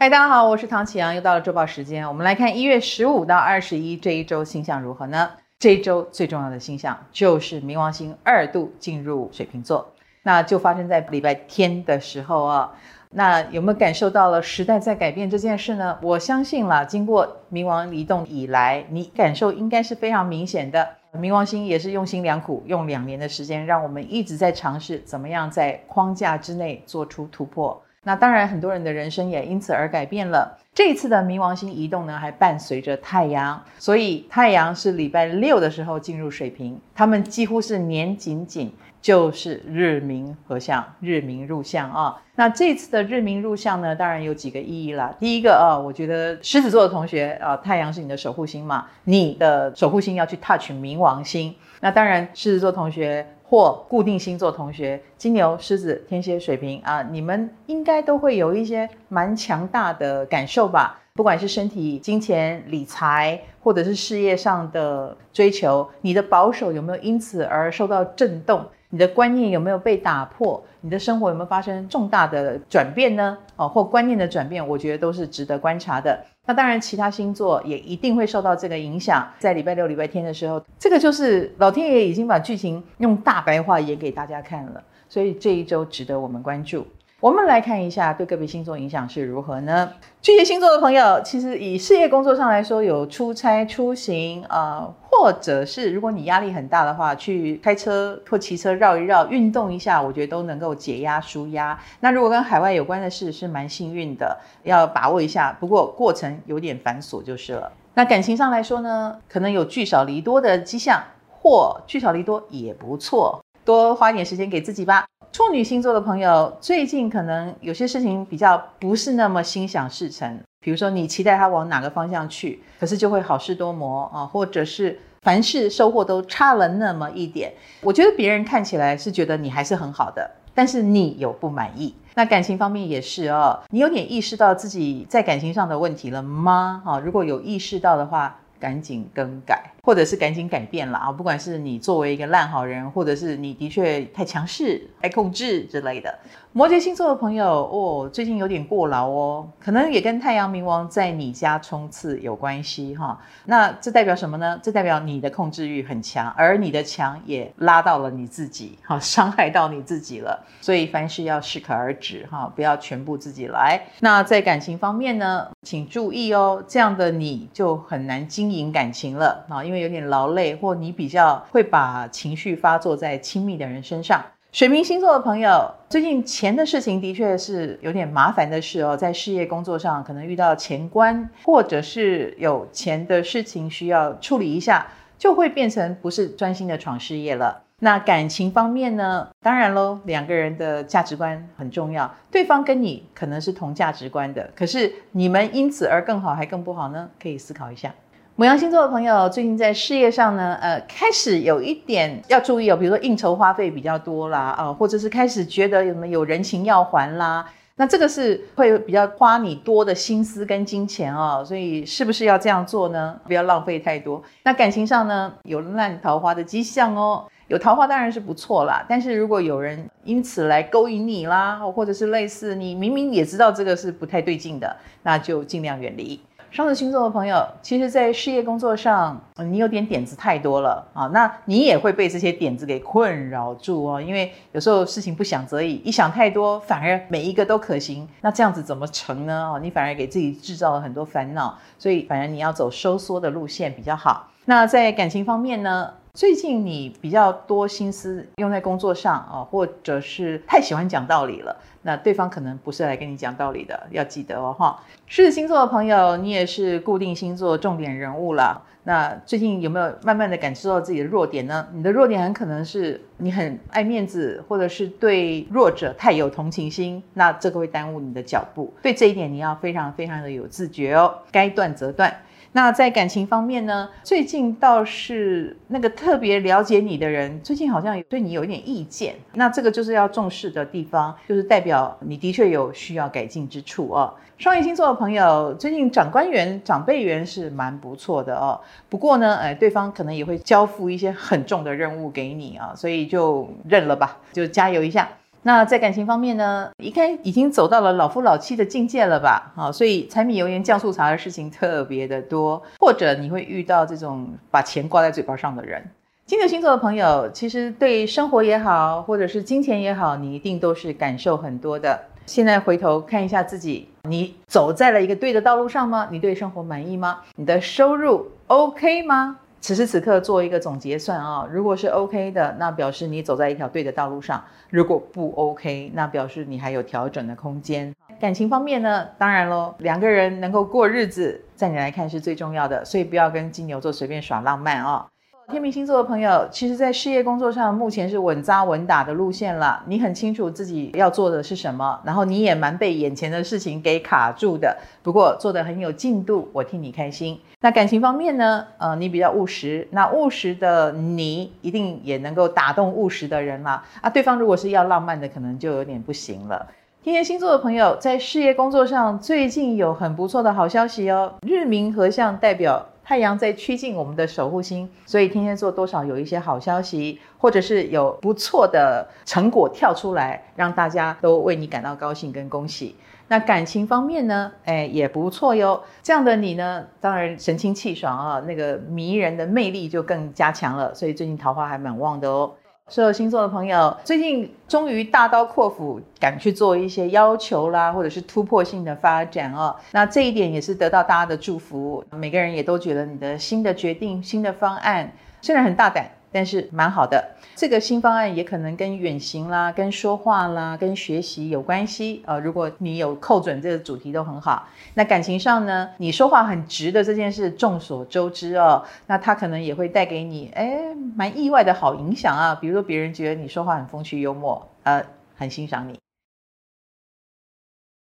嗨，大家好，我是唐启阳，又到了周报时间，我们来看一月十五到二十一这一周星象如何呢？这一周最重要的星象就是冥王星二度进入水瓶座，那就发生在礼拜天的时候啊。那有没有感受到了时代在改变这件事呢？我相信了，经过冥王移动以来，你感受应该是非常明显的。冥王星也是用心良苦，用两年的时间，让我们一直在尝试怎么样在框架之内做出突破。那当然，很多人的人生也因此而改变了。这一次的冥王星移动呢，还伴随着太阳，所以太阳是礼拜六的时候进入水瓶，他们几乎是年紧紧就是日冥合相，日冥入相啊。那这次的日冥入相呢，当然有几个意义啦。第一个啊，我觉得狮子座的同学啊，太阳是你的守护星嘛，你的守护星要去 touch 冥王星。那当然，狮子座同学。或固定星座同学，金牛、狮子、天蝎、水瓶啊，你们应该都会有一些蛮强大的感受吧？不管是身体、金钱、理财，或者是事业上的追求，你的保守有没有因此而受到震动？你的观念有没有被打破？你的生活有没有发生重大的转变呢？哦，或观念的转变，我觉得都是值得观察的。那当然，其他星座也一定会受到这个影响。在礼拜六、礼拜天的时候，这个就是老天爷已经把剧情用大白话演给大家看了，所以这一周值得我们关注。我们来看一下对个别星座影响是如何呢？巨蟹星座的朋友，其实以事业工作上来说，有出差、出行，呃，或者是如果你压力很大的话，去开车或骑车绕一绕，运动一下，我觉得都能够解压、舒压。那如果跟海外有关的事，是蛮幸运的，要把握一下。不过过程有点繁琐就是了。那感情上来说呢，可能有聚少离多的迹象，或聚少离多也不错，多花一点时间给自己吧。处女星座的朋友，最近可能有些事情比较不是那么心想事成。比如说，你期待他往哪个方向去，可是就会好事多磨啊，或者是凡事收获都差了那么一点。我觉得别人看起来是觉得你还是很好的，但是你有不满意。那感情方面也是哦，你有点意识到自己在感情上的问题了吗？哈，如果有意识到的话，赶紧更改。或者是赶紧改变了啊！不管是你作为一个烂好人，或者是你的确太强势、太控制之类的。摩羯星座的朋友哦，最近有点过劳哦，可能也跟太阳冥王在你家冲刺有关系哈。那这代表什么呢？这代表你的控制欲很强，而你的强也拉到了你自己，哈，伤害到你自己了。所以凡事要适可而止哈，不要全部自己来。那在感情方面呢，请注意哦，这样的你就很难经营感情了啊，因为。有点劳累，或你比较会把情绪发作在亲密的人身上。水瓶星座的朋友，最近钱的事情的确是有点麻烦的事哦，在事业工作上可能遇到钱关，或者是有钱的事情需要处理一下，就会变成不是专心的闯事业了。那感情方面呢？当然喽，两个人的价值观很重要，对方跟你可能是同价值观的，可是你们因此而更好还更不好呢？可以思考一下。母羊星座的朋友，最近在事业上呢，呃，开始有一点要注意哦，比如说应酬花费比较多啦，啊、或者是开始觉得有没有人情要还啦，那这个是会比较花你多的心思跟金钱哦，所以是不是要这样做呢？不要浪费太多。那感情上呢，有烂桃花的迹象哦，有桃花当然是不错啦，但是如果有人因此来勾引你啦，或者是类似你明明也知道这个是不太对劲的，那就尽量远离。双子星座的朋友，其实，在事业工作上，你有点点子太多了啊，那你也会被这些点子给困扰住哦。因为有时候事情不想则已，一想太多，反而每一个都可行，那这样子怎么成呢？哦，你反而给自己制造了很多烦恼，所以反而你要走收缩的路线比较好。那在感情方面呢？最近你比较多心思用在工作上啊，或者是太喜欢讲道理了，那对方可能不是来跟你讲道理的，要记得哦哈。狮子星座的朋友，你也是固定星座重点人物了。那最近有没有慢慢的感受到自己的弱点呢？你的弱点很可能是你很爱面子，或者是对弱者太有同情心，那这个会耽误你的脚步。对这一点你要非常非常的有自觉哦，该断则断。那在感情方面呢？最近倒是那个特别了解你的人，最近好像对你有一点意见。那这个就是要重视的地方，就是代表你的确有需要改进之处哦。双鱼星座的朋友，最近长官缘、长辈缘是蛮不错的哦。不过呢，哎，对方可能也会交付一些很重的任务给你啊，所以就认了吧，就加油一下。那在感情方面呢，应该已经走到了老夫老妻的境界了吧？好，所以柴米油盐酱醋茶的事情特别的多，或者你会遇到这种把钱挂在嘴巴上的人。金牛星座的朋友，其实对生活也好，或者是金钱也好，你一定都是感受很多的。现在回头看一下自己，你走在了一个对的道路上吗？你对生活满意吗？你的收入 OK 吗？此时此刻做一个总结算啊，如果是 OK 的，那表示你走在一条对的道路上；如果不 OK，那表示你还有调整的空间。感情方面呢，当然喽，两个人能够过日子，在你来看是最重要的，所以不要跟金牛座随便耍浪漫啊。天秤星座的朋友，其实，在事业工作上，目前是稳扎稳打的路线了。你很清楚自己要做的是什么，然后你也蛮被眼前的事情给卡住的。不过做得很有进度，我替你开心。那感情方面呢？呃，你比较务实，那务实的你一定也能够打动务实的人啦。啊，对方如果是要浪漫的，可能就有点不行了。天蝎星座的朋友，在事业工作上最近有很不错的好消息哦。日冥合相代表。太阳在趋近我们的守护星，所以天蝎座多少有一些好消息，或者是有不错的成果跳出来，让大家都为你感到高兴跟恭喜。那感情方面呢？哎，也不错哟。这样的你呢，当然神清气爽啊，那个迷人的魅力就更加强了。所以最近桃花还蛮旺的哦。所有星座的朋友，最近终于大刀阔斧，敢去做一些要求啦，或者是突破性的发展哦。那这一点也是得到大家的祝福，每个人也都觉得你的新的决定、新的方案虽然很大胆。但是蛮好的，这个新方案也可能跟远行啦、跟说话啦、跟学习有关系。呃，如果你有扣准这个主题都很好。那感情上呢，你说话很直的这件事众所周知哦，那他可能也会带给你诶蛮意外的好影响啊。比如说别人觉得你说话很风趣幽默，呃，很欣赏你。